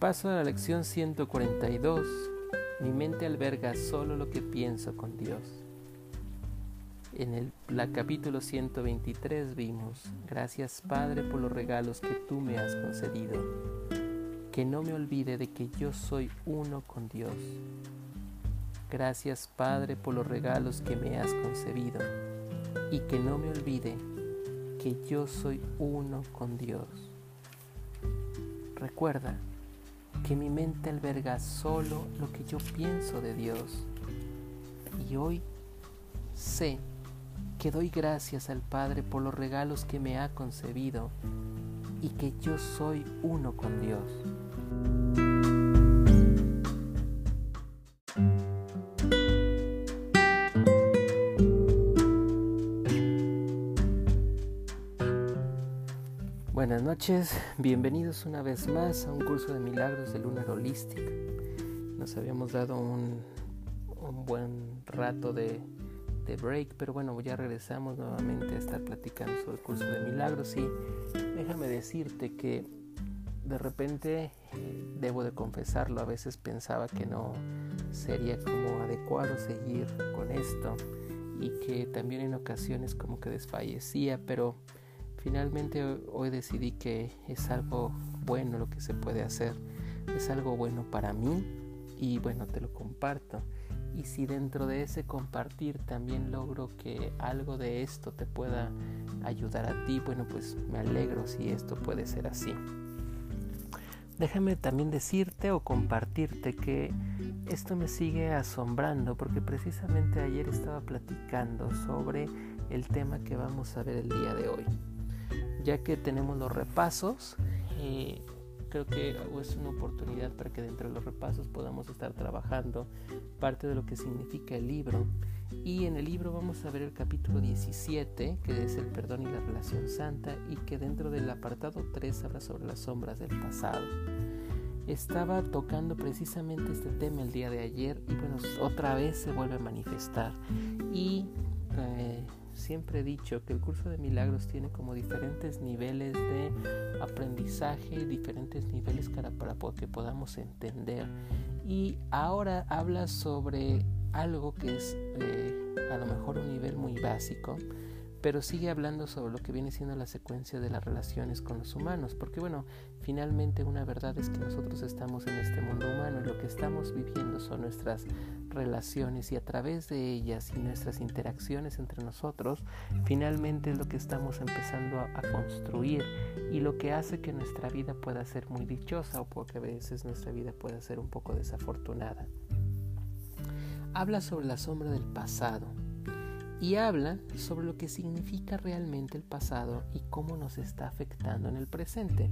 Paso a la lección 142. Mi mente alberga solo lo que pienso con Dios. En el la capítulo 123 vimos, gracias Padre por los regalos que tú me has concedido, que no me olvide de que yo soy uno con Dios. Gracias Padre por los regalos que me has concebido y que no me olvide que yo soy uno con Dios. Recuerda que mi mente alberga solo lo que yo pienso de Dios. Y hoy sé que doy gracias al Padre por los regalos que me ha concebido y que yo soy uno con Dios. Buenas noches, bienvenidos una vez más a un curso de milagros de Lunar Holistic. Nos habíamos dado un, buen rato de, de, break, pero bueno, ya regresamos nuevamente a estar platicando sobre el curso de milagros y déjame decirte que de repente, eh, debo de confesarlo, a veces pensaba que no sería como adecuado seguir con esto y que también en ocasiones como que desfallecía, pero Finalmente hoy decidí que es algo bueno lo que se puede hacer, es algo bueno para mí y bueno, te lo comparto. Y si dentro de ese compartir también logro que algo de esto te pueda ayudar a ti, bueno, pues me alegro si esto puede ser así. Déjame también decirte o compartirte que esto me sigue asombrando porque precisamente ayer estaba platicando sobre el tema que vamos a ver el día de hoy ya que tenemos los repasos, eh, creo que es una oportunidad para que dentro de los repasos podamos estar trabajando parte de lo que significa el libro. Y en el libro vamos a ver el capítulo 17, que es el perdón y la relación santa, y que dentro del apartado 3 habla sobre las sombras del pasado. Estaba tocando precisamente este tema el día de ayer y bueno, otra vez se vuelve a manifestar. Y eh, siempre he dicho que el curso de milagros tiene como diferentes niveles de aprendizaje, diferentes niveles para, para que podamos entender. Y ahora habla sobre algo que es eh, a lo mejor un nivel muy básico, pero sigue hablando sobre lo que viene siendo la secuencia de las relaciones con los humanos, porque bueno, finalmente una verdad es que nosotros estamos en este mundo humano y lo que estamos viviendo son nuestras relaciones y a través de ellas y nuestras interacciones entre nosotros, finalmente es lo que estamos empezando a, a construir y lo que hace que nuestra vida pueda ser muy dichosa o porque a veces nuestra vida pueda ser un poco desafortunada. Habla sobre la sombra del pasado y habla sobre lo que significa realmente el pasado y cómo nos está afectando en el presente.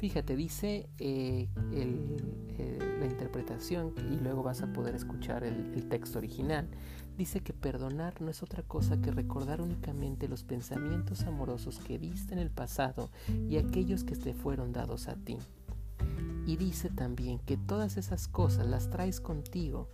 Fíjate, dice eh, eh, la interpretación y luego vas a poder escuchar el, el texto original. Dice que perdonar no es otra cosa que recordar únicamente los pensamientos amorosos que viste en el pasado y aquellos que te fueron dados a ti. Y dice también que todas esas cosas las traes contigo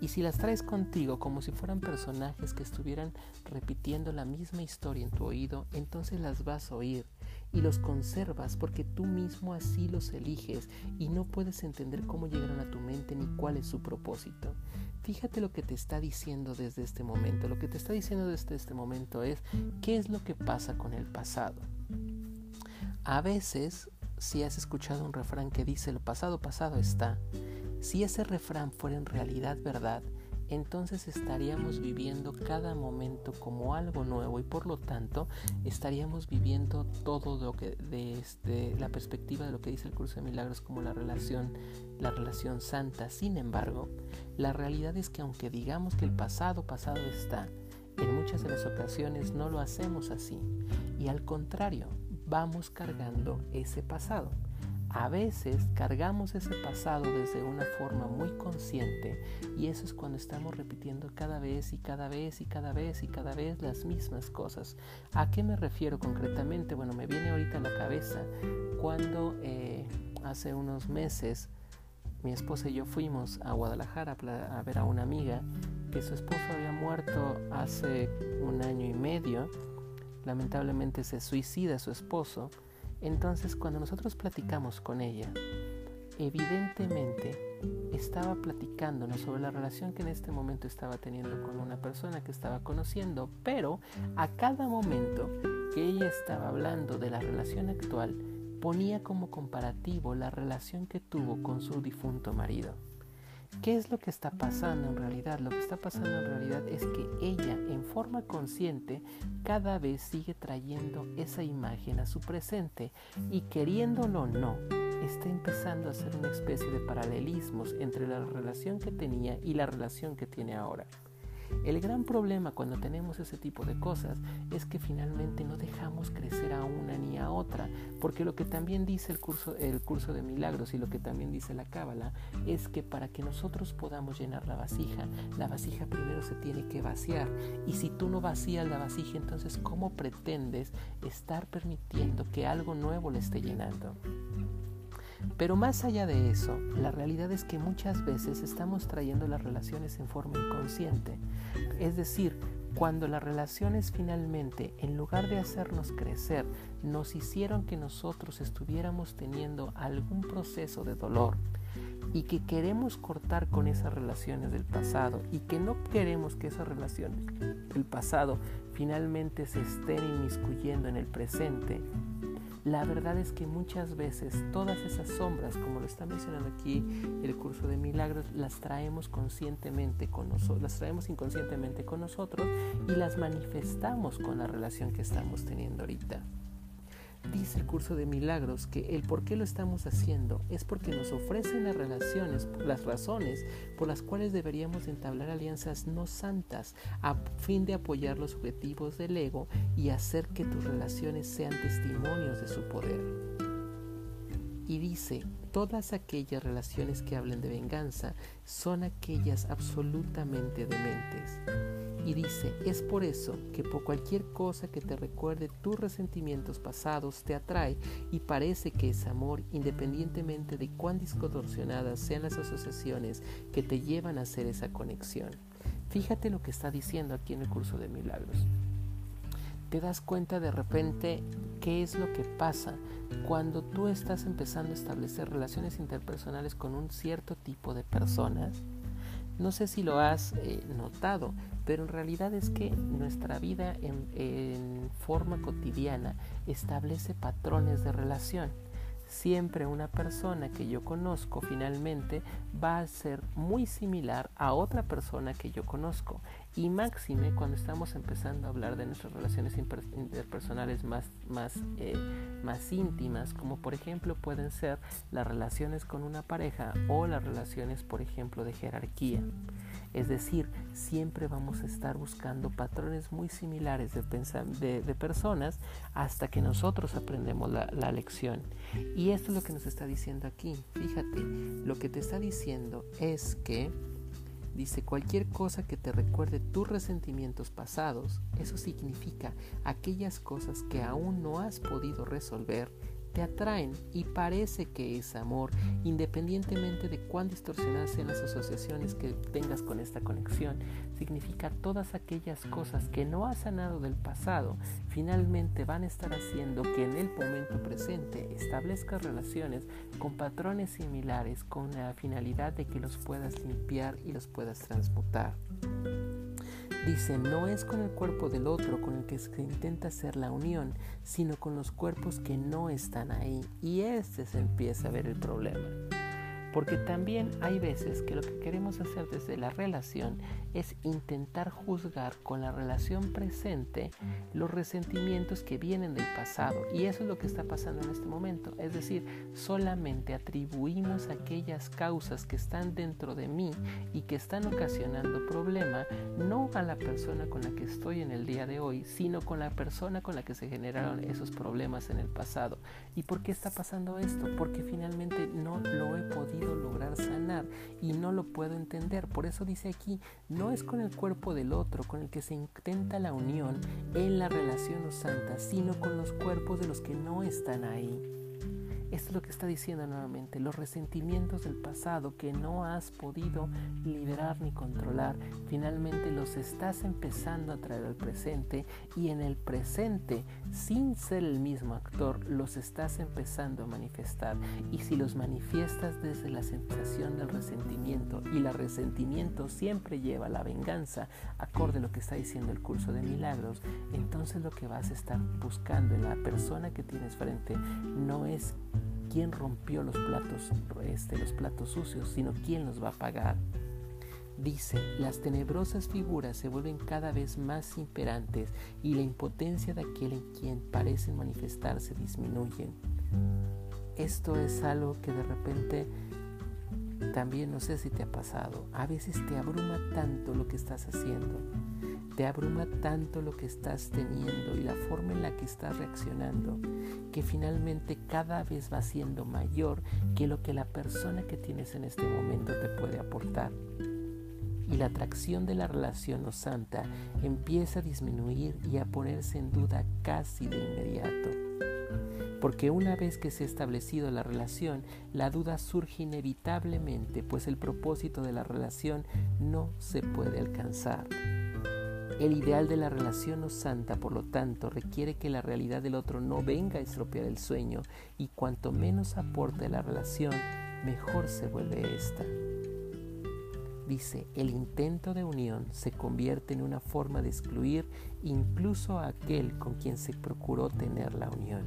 y si las traes contigo como si fueran personajes que estuvieran repitiendo la misma historia en tu oído, entonces las vas a oír y los conservas porque tú mismo así los eliges y no puedes entender cómo llegaron a tu mente ni cuál es su propósito. Fíjate lo que te está diciendo desde este momento. Lo que te está diciendo desde este momento es qué es lo que pasa con el pasado. A veces, si has escuchado un refrán que dice el pasado pasado está, si ese refrán fuera en realidad verdad, entonces estaríamos viviendo cada momento como algo nuevo y por lo tanto estaríamos viviendo todo lo que desde la perspectiva de lo que dice el curso de milagros como la relación la relación santa. Sin embargo, la realidad es que aunque digamos que el pasado pasado está, en muchas de las ocasiones no lo hacemos así y al contrario, vamos cargando ese pasado. A veces cargamos ese pasado desde una forma muy consciente y eso es cuando estamos repitiendo cada vez y cada vez y cada vez y cada vez las mismas cosas. ¿A qué me refiero concretamente? Bueno, me viene ahorita a la cabeza cuando eh, hace unos meses mi esposa y yo fuimos a Guadalajara a ver a una amiga que su esposo había muerto hace un año y medio. Lamentablemente se suicida su esposo entonces cuando nosotros platicamos con ella, evidentemente estaba platicándonos sobre la relación que en este momento estaba teniendo con una persona que estaba conociendo, pero a cada momento que ella estaba hablando de la relación actual, ponía como comparativo la relación que tuvo con su difunto marido. ¿Qué es lo que está pasando en realidad? Lo que está pasando en realidad es que ella en forma consciente cada vez sigue trayendo esa imagen a su presente y queriéndolo o no, está empezando a hacer una especie de paralelismos entre la relación que tenía y la relación que tiene ahora. El gran problema cuando tenemos ese tipo de cosas es que finalmente no dejamos crecer a una ni a otra, porque lo que también dice el curso, el curso de milagros y lo que también dice la cábala es que para que nosotros podamos llenar la vasija, la vasija primero se tiene que vaciar. Y si tú no vacías la vasija, entonces ¿cómo pretendes estar permitiendo que algo nuevo le esté llenando? Pero más allá de eso, la realidad es que muchas veces estamos trayendo las relaciones en forma inconsciente. Es decir, cuando las relaciones finalmente, en lugar de hacernos crecer, nos hicieron que nosotros estuviéramos teniendo algún proceso de dolor y que queremos cortar con esas relaciones del pasado y que no queremos que esas relaciones del pasado finalmente se estén inmiscuyendo en el presente, la verdad es que muchas veces todas esas sombras, como lo está mencionando aquí el curso de milagros, las traemos conscientemente con nosotros, las traemos inconscientemente con nosotros y las manifestamos con la relación que estamos teniendo ahorita. Dice el curso de milagros que el por qué lo estamos haciendo es porque nos ofrecen las relaciones, las razones por las cuales deberíamos entablar alianzas no santas a fin de apoyar los objetivos del ego y hacer que tus relaciones sean testimonios de su poder. Y dice, todas aquellas relaciones que hablen de venganza son aquellas absolutamente dementes y dice, es por eso que por cualquier cosa que te recuerde tus resentimientos pasados te atrae y parece que es amor independientemente de cuán distorsionadas sean las asociaciones que te llevan a hacer esa conexión. Fíjate lo que está diciendo aquí en el curso de milagros. Te das cuenta de repente qué es lo que pasa cuando tú estás empezando a establecer relaciones interpersonales con un cierto tipo de personas. No sé si lo has eh, notado, pero en realidad es que nuestra vida en, en forma cotidiana establece patrones de relación siempre una persona que yo conozco finalmente va a ser muy similar a otra persona que yo conozco. Y máxime cuando estamos empezando a hablar de nuestras relaciones interpersonales más, más, eh, más íntimas, como por ejemplo pueden ser las relaciones con una pareja o las relaciones, por ejemplo, de jerarquía. Es decir, siempre vamos a estar buscando patrones muy similares de, personas hasta que nosotros aprendemos la lección. Y esto es lo que nos está diciendo aquí. Fíjate, lo que te está diciendo es que Dice, cualquier cosa que te recuerde tus resentimientos pasados, eso significa aquellas cosas que aún no has podido resolver te atraen y parece que es amor, independientemente de cuán distorsionadas sean las asociaciones que tengas con esta conexión. Significa todas aquellas cosas que no has sanado del pasado, finalmente van a estar haciendo que en el momento presente establezcas relaciones con patrones similares con la finalidad de que los puedas limpiar y los puedas transmutar. Dice, no es con el cuerpo del otro con el que se intenta hacer la unión, sino con los cuerpos que no están ahí. Y este se empieza a ver el problema. Porque también hay veces que lo que queremos hacer desde la relación es intentar juzgar con la relación presente los resentimientos que vienen del pasado. Y eso es lo que está pasando en este momento. Es decir, solamente atribuimos aquellas causas que están dentro de mí y que están ocasionando problema, no a la persona con la que estoy en el día de hoy, sino con la persona con la que se generaron esos problemas en el pasado. ¿Y por qué está pasando esto? Porque finalmente no lo he podido lograr sanar y no lo puedo entender. Por eso dice aquí, no es con el cuerpo del otro con el que se intenta la unión en la relación o santa, sino con los cuerpos de los que no están ahí. Es lo que está diciendo nuevamente, los resentimientos del pasado que no has podido liberar ni controlar, finalmente los estás empezando a traer al presente y en el presente, sin ser el mismo actor, los estás empezando a manifestar. Y si los manifiestas desde la sensación del resentimiento y el resentimiento siempre lleva a la venganza, acorde a lo que está diciendo el curso de milagros, entonces lo que vas a estar buscando en la persona que tienes frente no es quién rompió los platos, este, los platos sucios, sino quién los va a pagar. Dice, las tenebrosas figuras se vuelven cada vez más imperantes y la impotencia de aquel en quien parecen manifestarse disminuyen. Esto es algo que de repente también no sé si te ha pasado. A veces te abruma tanto lo que estás haciendo te abruma tanto lo que estás teniendo y la forma en la que estás reaccionando que finalmente cada vez va siendo mayor que lo que la persona que tienes en este momento te puede aportar. Y la atracción de la relación o santa empieza a disminuir y a ponerse en duda casi de inmediato. Porque una vez que se ha establecido la relación, la duda surge inevitablemente, pues el propósito de la relación no se puede alcanzar. El ideal de la relación no santa, por lo tanto, requiere que la realidad del otro no venga a estropear el sueño y cuanto menos aporte la relación, mejor se vuelve esta. Dice, el intento de unión se convierte en una forma de excluir incluso a aquel con quien se procuró tener la unión.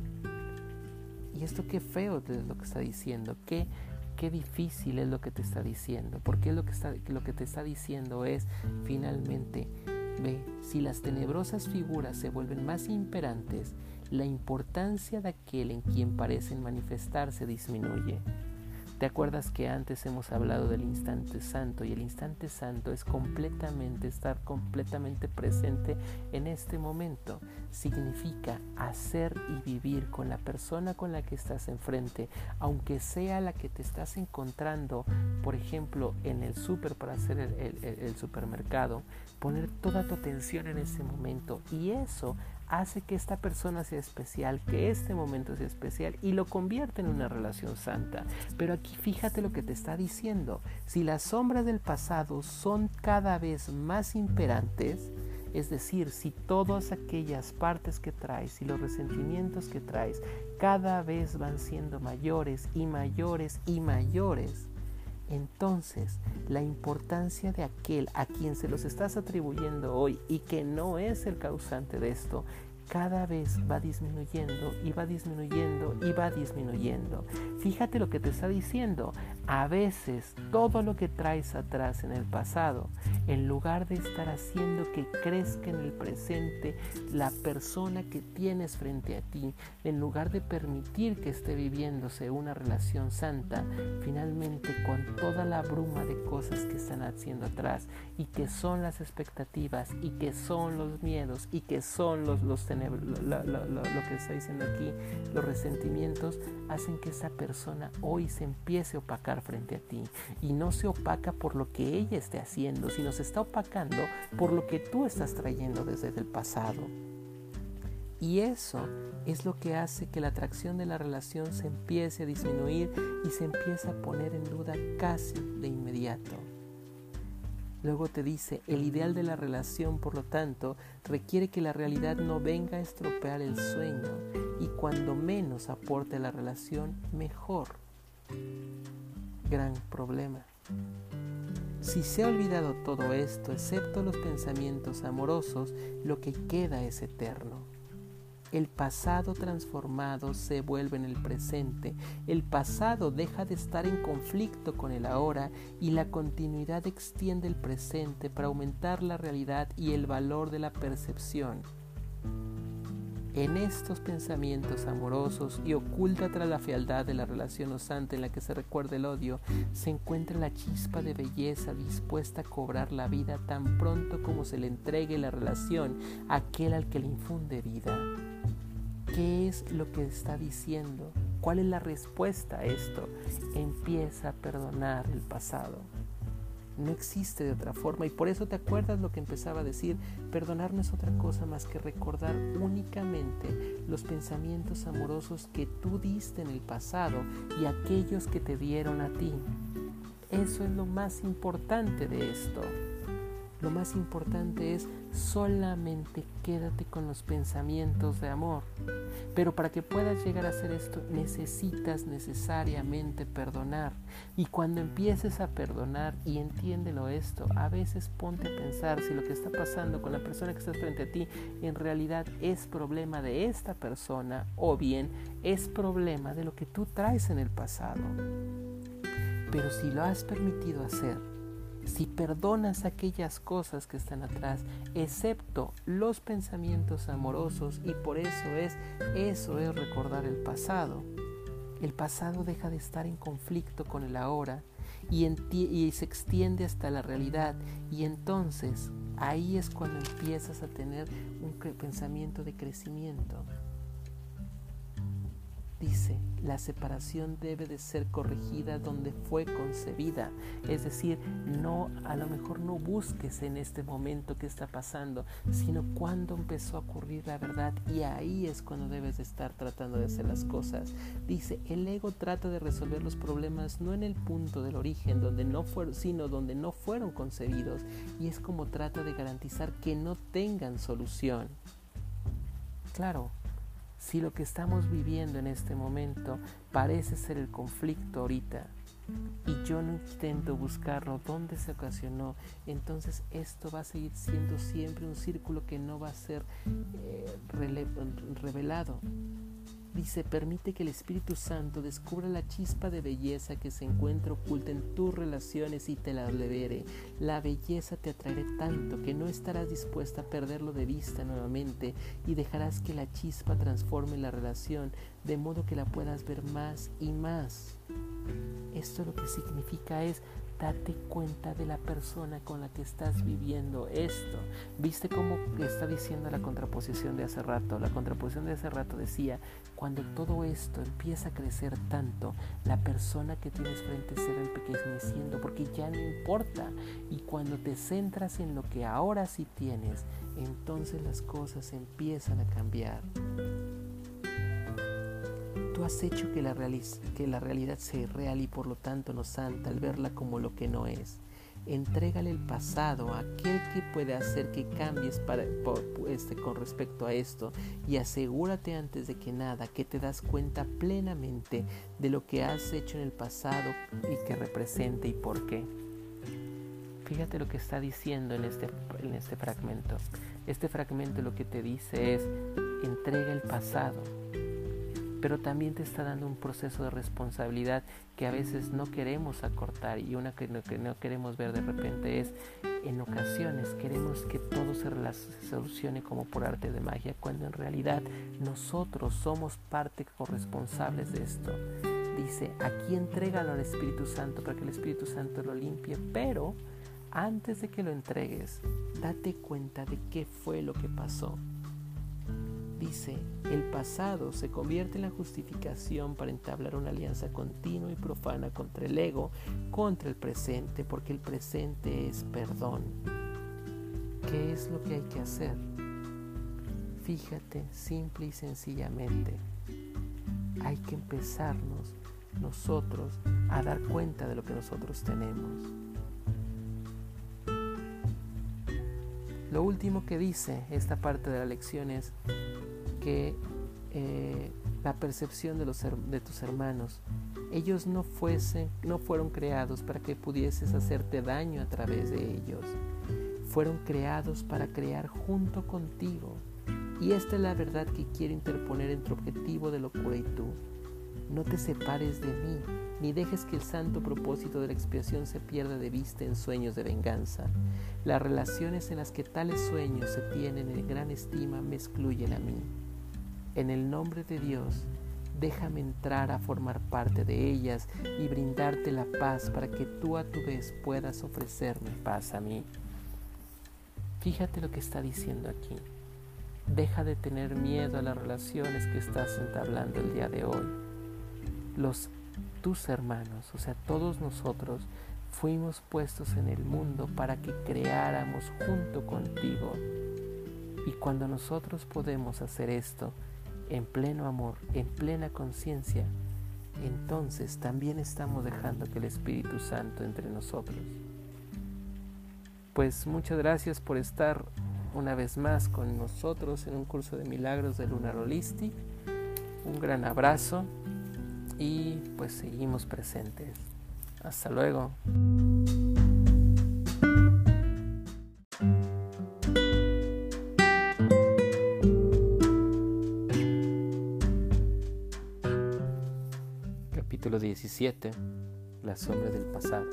Y esto qué feo es lo que está diciendo, qué, qué difícil es lo que te está diciendo, porque lo que, lo que te está diciendo es finalmente Ve, si las tenebrosas figuras se vuelven más imperantes, la importancia de aquel en quien parecen manifestarse disminuye. ¿Te acuerdas que antes hemos hablado del instante santo y el instante santo es completamente estar completamente presente en este momento? Significa hacer y vivir con la persona con la que estás enfrente, aunque sea la que te estás encontrando, por ejemplo, en el súper para hacer el, el supermercado, poner toda tu atención en ese momento y eso hace que esta persona sea especial, que este momento sea especial y lo convierte en una relación santa. Pero aquí fíjate lo que te está diciendo. Si las sombras del pasado son cada vez más imperantes, es decir, si todas aquellas partes que traes y los resentimientos que traes cada vez van siendo mayores y mayores y mayores, entonces la importancia de aquel a quien se los estás atribuyendo hoy y que no es el causante de esto cada vez va disminuyendo y va disminuyendo y va disminuyendo. Fíjate lo que te está diciendo. A veces todo lo que traes atrás en el pasado, en lugar de estar haciendo que crezca en el presente la persona que tienes frente a ti, en lugar de permitir que esté viviéndose una relación santa, finalmente con toda la bruma de cosas que están haciendo atrás y que son las expectativas y que son los miedos y que son los, los lo, que está diciendo aquí, los resentimientos hacen que esa persona hoy se empiece a opacar frente a ti. Y no se opaca por lo que ella esté haciendo, sino se está opacando por lo que tú estás trayendo desde el pasado. Y eso es lo que hace que la atracción de la relación se empiece a disminuir y se empiece a poner en duda casi de inmediato. Luego te dice, el ideal de la relación, por lo tanto, requiere que la realidad no venga a estropear el sueño y cuando menos aporte la relación, mejor. Gran problema. Si se ha olvidado todo esto, excepto los pensamientos amorosos, lo que queda es eterno. El pasado transformado se vuelve en el presente. El pasado deja de estar en conflicto con el ahora y la continuidad extiende el presente para aumentar la realidad y el valor de la percepción. En estos pensamientos amorosos y oculta tras la fealdad de la relación osante en la que se recuerda el odio, se encuentra la chispa de belleza dispuesta a cobrar la vida tan pronto como se le entregue la relación a aquel al que le infunde vida. ¿Qué es lo que está diciendo? ¿Cuál es la respuesta a esto? Empieza a perdonar el pasado. No existe de otra forma y por eso te acuerdas lo que empezaba a decir. Perdonar no es otra cosa más que recordar únicamente los pensamientos amorosos que tú diste en el pasado y aquellos que te dieron a ti. Eso es lo más importante de esto. Lo más importante es solamente quédate con los pensamientos de amor. Pero para que puedas llegar a hacer esto necesitas necesariamente perdonar. Y cuando empieces a perdonar, y entiéndelo esto, a veces ponte a pensar si lo que está pasando con la persona que está frente a ti en realidad es problema de esta persona o bien es problema de lo que tú traes en el pasado. Pero si lo has permitido hacer, si perdonas aquellas cosas que están atrás, excepto los pensamientos amorosos, y por eso es, eso es recordar el pasado. El pasado deja de estar en conflicto con el ahora y, y se extiende hasta la realidad y entonces ahí es cuando empiezas a tener un pensamiento de crecimiento dice, la separación debe de ser corregida donde fue concebida. Es decir, no, a lo mejor no busques en este momento que está pasando, sino cuando empezó a ocurrir la verdad y ahí es cuando debes de estar tratando de hacer las cosas. Dice, el ego trata de resolver los problemas no en el punto del origen, donde no fueron, sino donde no fueron concebidos y es como trata de garantizar que no tengan solución. Claro, si lo que estamos viviendo en este momento parece ser el conflicto ahorita y yo no intento buscarlo dónde se ocasionó, entonces esto va a seguir siendo siempre un círculo que no va a ser eh, revelado. Dice, permite que el Espíritu Santo descubra la chispa de belleza que se encuentra oculta en tus relaciones y te la libere. La belleza te atraerá tanto que no estarás dispuesta a perderlo de vista nuevamente y dejarás que la chispa transforme la relación de modo que la puedas ver más y más. Esto lo que significa es date cuenta de la persona con la que estás viviendo esto. ¿Viste cómo está diciendo la contraposición de hace rato? La contraposición de hace rato decía, cuando todo esto empieza a crecer tanto, la persona que tienes frente se va empequeñeciendo porque ya no importa. Y cuando te centras en lo que ahora sí tienes, entonces las cosas empiezan a cambiar. Tú has hecho que la, que la realidad sea irreal y por lo tanto no santa al verla como lo que no es. Entrégale el pasado a aquel que puede hacer que cambies para, este, con respecto a esto y asegúrate antes de que nada que te das cuenta plenamente de lo que has hecho en el pasado y que representa y por qué. Fíjate lo que está diciendo en este, en este fragmento. Este fragmento lo que te dice es, entrega el pasado, pero también te está dando un proceso de responsabilidad que a veces no queremos acortar y una que no, que no queremos ver de repente es en ocasiones queremos que todo se, solucione como por arte de magia cuando en realidad nosotros somos parte corresponsables de esto. Dice, aquí entrégalo al Espíritu Santo para que el Espíritu Santo lo limpie, pero antes de que lo entregues, date cuenta de qué fue lo que pasó. Dice, el pasado se convierte en la justificación para entablar una alianza continua y profana contra el ego, contra el presente, porque el presente es perdón. ¿Qué es lo que hay que hacer? Fíjate simple y sencillamente. Hay que empezarnos nosotros a dar cuenta de lo que nosotros tenemos. Lo último que dice esta parte de la lección es, que eh, la percepción de, los, de tus hermanos. Ellos no, fuesen, no fueron creados para que pudieses hacerte daño a través de ellos. Fueron creados para crear junto contigo. Y esta es la verdad que quiero interponer entre objetivo de locura y tú. No te separes de mí, ni dejes que el santo propósito de la expiación se pierda de vista en sueños de venganza. Las relaciones en las que tales sueños se tienen en gran estima me excluyen a mí. En el nombre de Dios, déjame entrar a formar parte de ellas y brindarte la paz para que tú a tu vez puedas ofrecerme paz a mí. Fíjate lo que está diciendo aquí. Deja de tener miedo a las relaciones que estás entablando el día de hoy. Los tus hermanos, o sea, todos nosotros fuimos puestos en el mundo para que creáramos junto contigo. Y cuando nosotros podemos hacer esto en pleno amor, en plena conciencia, entonces también estamos dejando que el Espíritu Santo entre nosotros. Pues muchas gracias por estar una vez más con nosotros en un curso de milagros de Lunar Holistic. Un gran abrazo y pues seguimos presentes. Hasta luego. Capítulo 17. La sombra del pasado.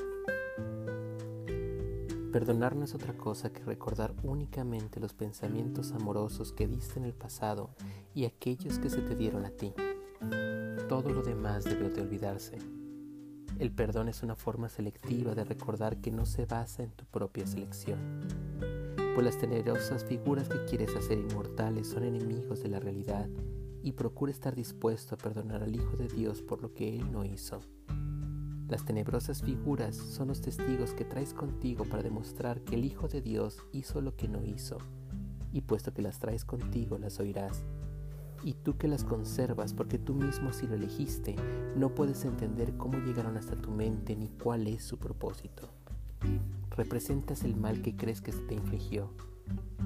Perdonar no es otra cosa que recordar únicamente los pensamientos amorosos que diste en el pasado y aquellos que se te dieron a ti. Todo lo demás debe de olvidarse. El perdón es una forma selectiva de recordar que no se basa en tu propia selección. Pues las tenebrosas figuras que quieres hacer inmortales son enemigos de la realidad y procura estar dispuesto a perdonar al Hijo de Dios por lo que Él no hizo. Las tenebrosas figuras son los testigos que traes contigo para demostrar que el Hijo de Dios hizo lo que no hizo, y puesto que las traes contigo las oirás y tú que las conservas porque tú mismo si lo elegiste, no puedes entender cómo llegaron hasta tu mente ni cuál es su propósito. Representas el mal que crees que se te infligió.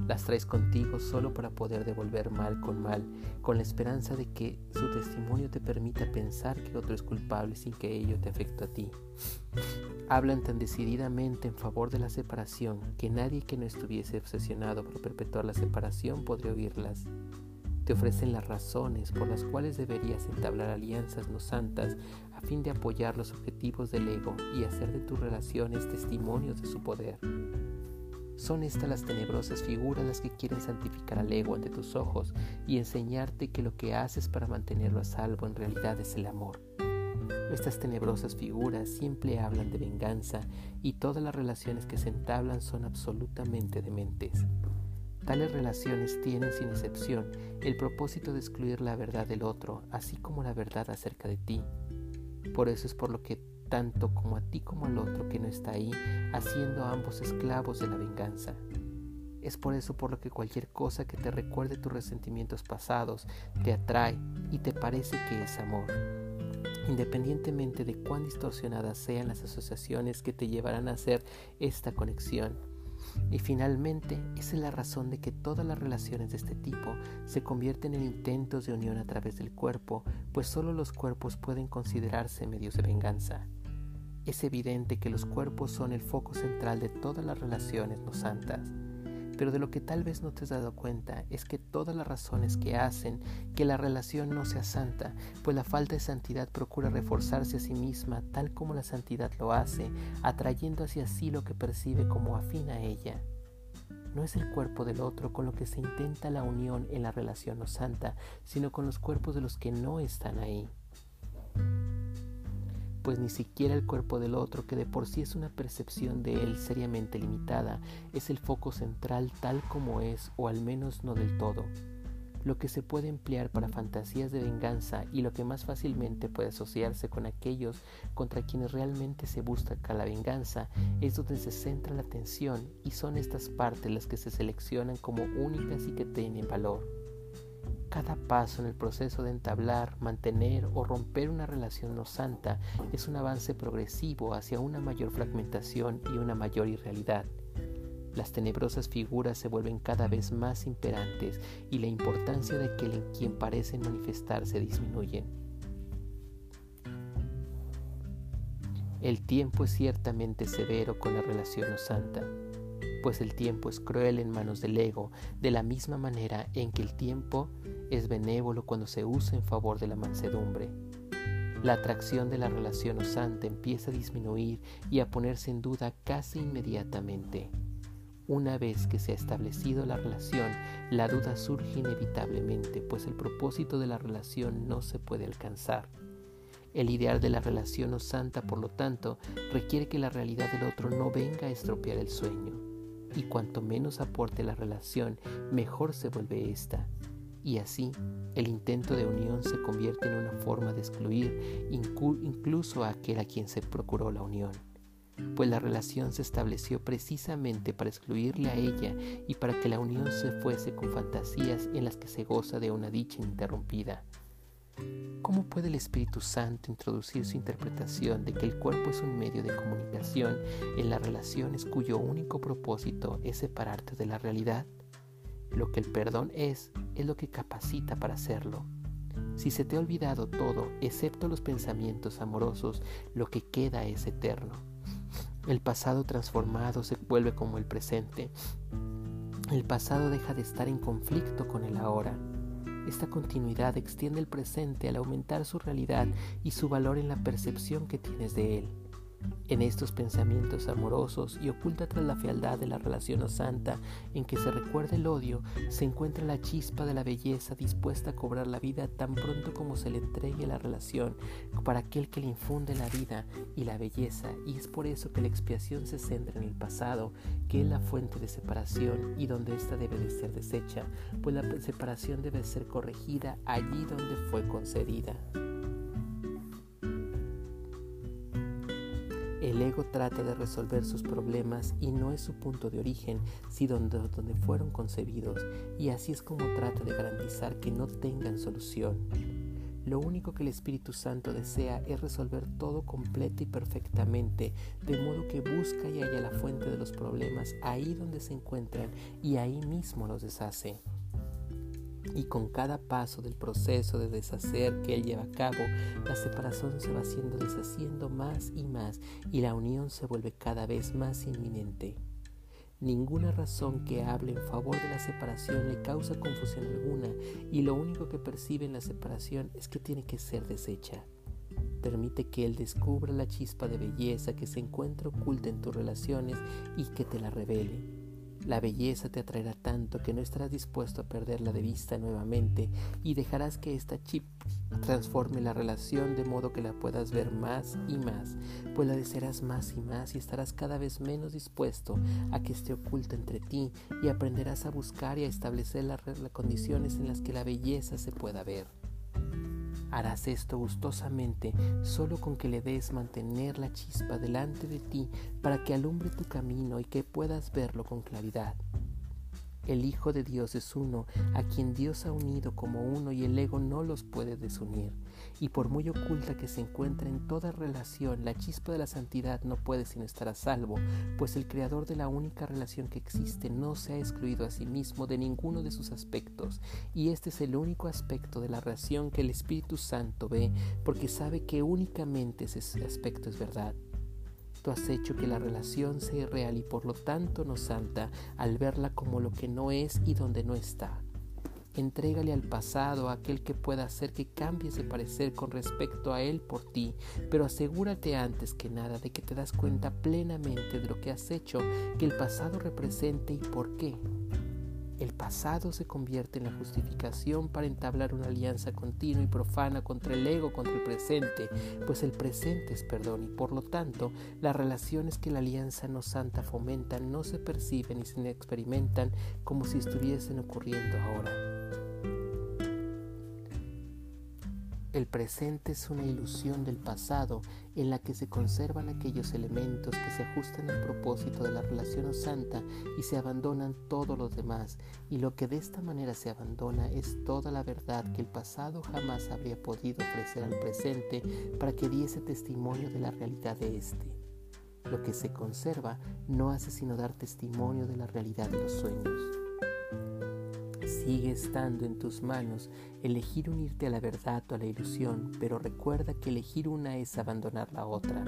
Las traes contigo solo para poder devolver mal con mal, con la esperanza de que su testimonio te permita pensar que otro es culpable sin que ello te afecte a ti. Hablan tan decididamente en favor de la separación que nadie que no estuviese obsesionado por perpetuar la separación podría oírlas te ofrecen las razones por las cuales deberías entablar alianzas no santas a fin de apoyar los objetivos del ego y hacer de tus relaciones testimonios de su poder. Son estas las tenebrosas figuras las que quieren santificar al ego ante tus ojos y enseñarte que lo que haces para mantenerlo a salvo en realidad es el amor. Estas tenebrosas figuras siempre hablan de venganza y todas las relaciones que se entablan son absolutamente dementes. Tales relaciones tienen sin excepción el propósito de excluir la verdad del otro, así como la verdad acerca de ti. Por eso es por lo que tanto como a ti como al otro que no está ahí, haciendo a ambos esclavos de la venganza. Es por eso por lo que cualquier cosa que te recuerde tus resentimientos pasados te atrae y te parece que es amor. Independientemente de cuán distorsionadas sean las asociaciones que te llevarán a hacer esta conexión, y finalmente, es la razón de que todas las relaciones de este tipo se convierten en intentos de unión a través del cuerpo, pues solo los cuerpos pueden considerarse medios de venganza. Es evidente que los cuerpos son el foco central de todas las relaciones no santas pero de lo que tal vez no te has dado cuenta es que todas las razones que hacen que la relación no sea santa, pues la falta de santidad procura reforzarse a sí misma tal como la santidad lo hace, atrayendo hacia sí lo que percibe como afín a ella. No es el cuerpo del otro con lo que se intenta la unión en la relación no santa, sino con los cuerpos de los que no están ahí pues ni siquiera el cuerpo del otro, que de por sí es una percepción de él seriamente limitada, es el foco central tal como es, o al menos no del todo. Lo que se puede emplear para fantasías de venganza y lo que más fácilmente puede asociarse con aquellos contra quienes realmente se busca la venganza es donde se centra la atención y son estas partes las que se seleccionan como únicas y que tienen valor. Cada paso en el proceso de entablar, mantener o romper una relación no santa es un avance progresivo hacia una mayor fragmentación y una mayor irrealidad. Las tenebrosas figuras se vuelven cada vez más imperantes y la importancia de aquel en quien parecen manifestarse disminuyen. El tiempo es ciertamente severo con la relación no santa pues el tiempo es cruel en manos del ego, de la misma manera en que el tiempo es benévolo cuando se usa en favor de la mansedumbre. La atracción de la relación osante empieza a disminuir y a ponerse en duda casi inmediatamente. Una vez que se ha establecido la relación, la duda surge inevitablemente, pues el propósito de la relación no se puede alcanzar. El ideal de la relación osanta, por lo tanto, requiere que la realidad del otro no venga a estropear el sueño y cuanto menos aporte la relación, mejor se vuelve esta. Y así, el intento de unión se convierte en una forma de excluir incluso a aquel a quien se procuró la unión. pues la relación se estableció precisamente para excluirle a ella y para que la unión se fuese con fantasías en las que se goza de una dicha interrumpida. ¿Cómo puede el Espíritu Santo introducir su interpretación de que el cuerpo es un medio de comunicación en las relaciones cuyo único propósito es separarte de la realidad? Lo que el perdón es, es lo que capacita para hacerlo. Si se te ha olvidado todo, excepto los pensamientos amorosos, lo que queda es eterno. El pasado transformado se vuelve como el presente. El pasado deja de estar en conflicto con el ahora. Esta continuidad extiende el presente al aumentar su realidad y su valor en la percepción que tienes de él. En estos pensamientos amorosos y oculta tras la fealdad de la relación santa en que se recuerda el odio, se encuentra la chispa de la belleza dispuesta a cobrar la vida tan pronto como se le entregue la relación para aquel que le infunde la vida y la belleza, y es por eso que la expiación se centra en el pasado, que es la fuente de separación y donde ésta debe de ser deshecha, pues la separación debe ser corregida allí donde fue concedida. El ego trata de resolver sus problemas y no es su punto de origen, sino donde, fueron concebidos, y así es como trata de garantizar que no tengan solución. Lo único que el Espíritu Santo desea es resolver todo completo y perfectamente, de modo que busca y halla la fuente de los problemas ahí donde se encuentran y ahí mismo los deshace y con cada paso del proceso de deshacer que él lleva a cabo, la separación se va haciendo deshaciendo más y más y la unión se vuelve cada vez más inminente. Ninguna razón que hable en favor de la separación le causa confusión alguna y lo único que percibe en la separación es que tiene que ser deshecha. Permite que Él descubra la chispa de belleza que se encuentra oculta en tus relaciones y que te la revele. La belleza te atraerá tanto que no estarás dispuesto a perderla de vista nuevamente y dejarás que esta chip transforme la relación de modo que la puedas ver más y más, pues la desearás más y más y estarás cada vez menos dispuesto a que esté oculta entre ti y aprenderás a buscar y a establecer las condiciones en las que la belleza se pueda ver. Harás esto gustosamente solo con que le des mantener la chispa delante de ti para que alumbre tu camino y que puedas verlo con claridad. El Hijo de Dios es uno, a quien Dios ha unido como uno y el ego no los puede desunir. Y por muy oculta que se encuentre en toda relación, la chispa de la santidad no puede sino estar a salvo, pues el creador de la única relación que existe no se ha excluido a sí mismo de ninguno de sus aspectos, y este es el único aspecto de la relación que el Espíritu Santo ve, porque sabe que únicamente ese aspecto es verdad. Has hecho que la relación sea real y por lo tanto no santa al verla como lo que no es y donde no está. Entrégale al pasado a aquel que pueda hacer que cambies de parecer con respecto a él por ti, pero asegúrate antes que nada de que te das cuenta plenamente de lo que has hecho, que el pasado represente y por qué. El pasado se convierte en la justificación para entablar una alianza continua y profana contra el ego, contra el presente, pues el presente es perdón y por lo tanto las relaciones que la alianza no santa fomenta no se perciben y se experimentan como si estuviesen ocurriendo ahora. El presente es una ilusión del pasado en la que se conservan aquellos elementos que se ajustan al propósito de la relación santa y se abandonan todos los demás, y lo que de esta manera se abandona es toda la verdad que el pasado jamás habría podido ofrecer al presente para que diese testimonio de la realidad de éste. Lo que se conserva no hace sino dar testimonio de la realidad de los sueños. Sigue estando en tus manos elegir unirte a la verdad o a la ilusión, pero recuerda que elegir una es abandonar la otra.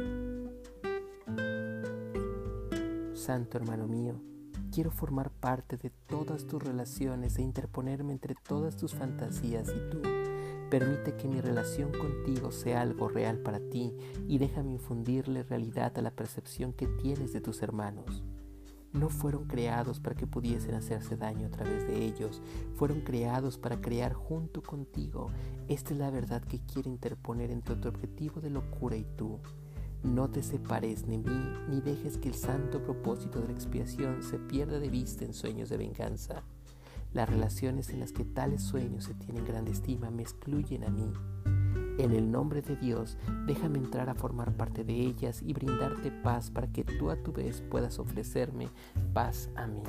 Santo hermano mío, quiero formar parte de todas tus relaciones e interponerme entre todas tus fantasías y tú. Permite que mi relación contigo sea algo real para ti y déjame infundirle realidad a la percepción que tienes de tus hermanos no fueron creados para que pudiesen hacerse daño a través de ellos, fueron creados para crear junto contigo. Esta es la verdad que quiere interponer entre tu objetivo de locura y tú. No te separes de mí, ni dejes que el santo propósito de la expiación se pierda de vista en sueños de venganza. Las relaciones en las que tales sueños se tienen grande estima me excluyen a mí. En el nombre de Dios, déjame entrar a formar parte de ellas y brindarte paz para que tú a tu vez puedas ofrecerme paz a mí.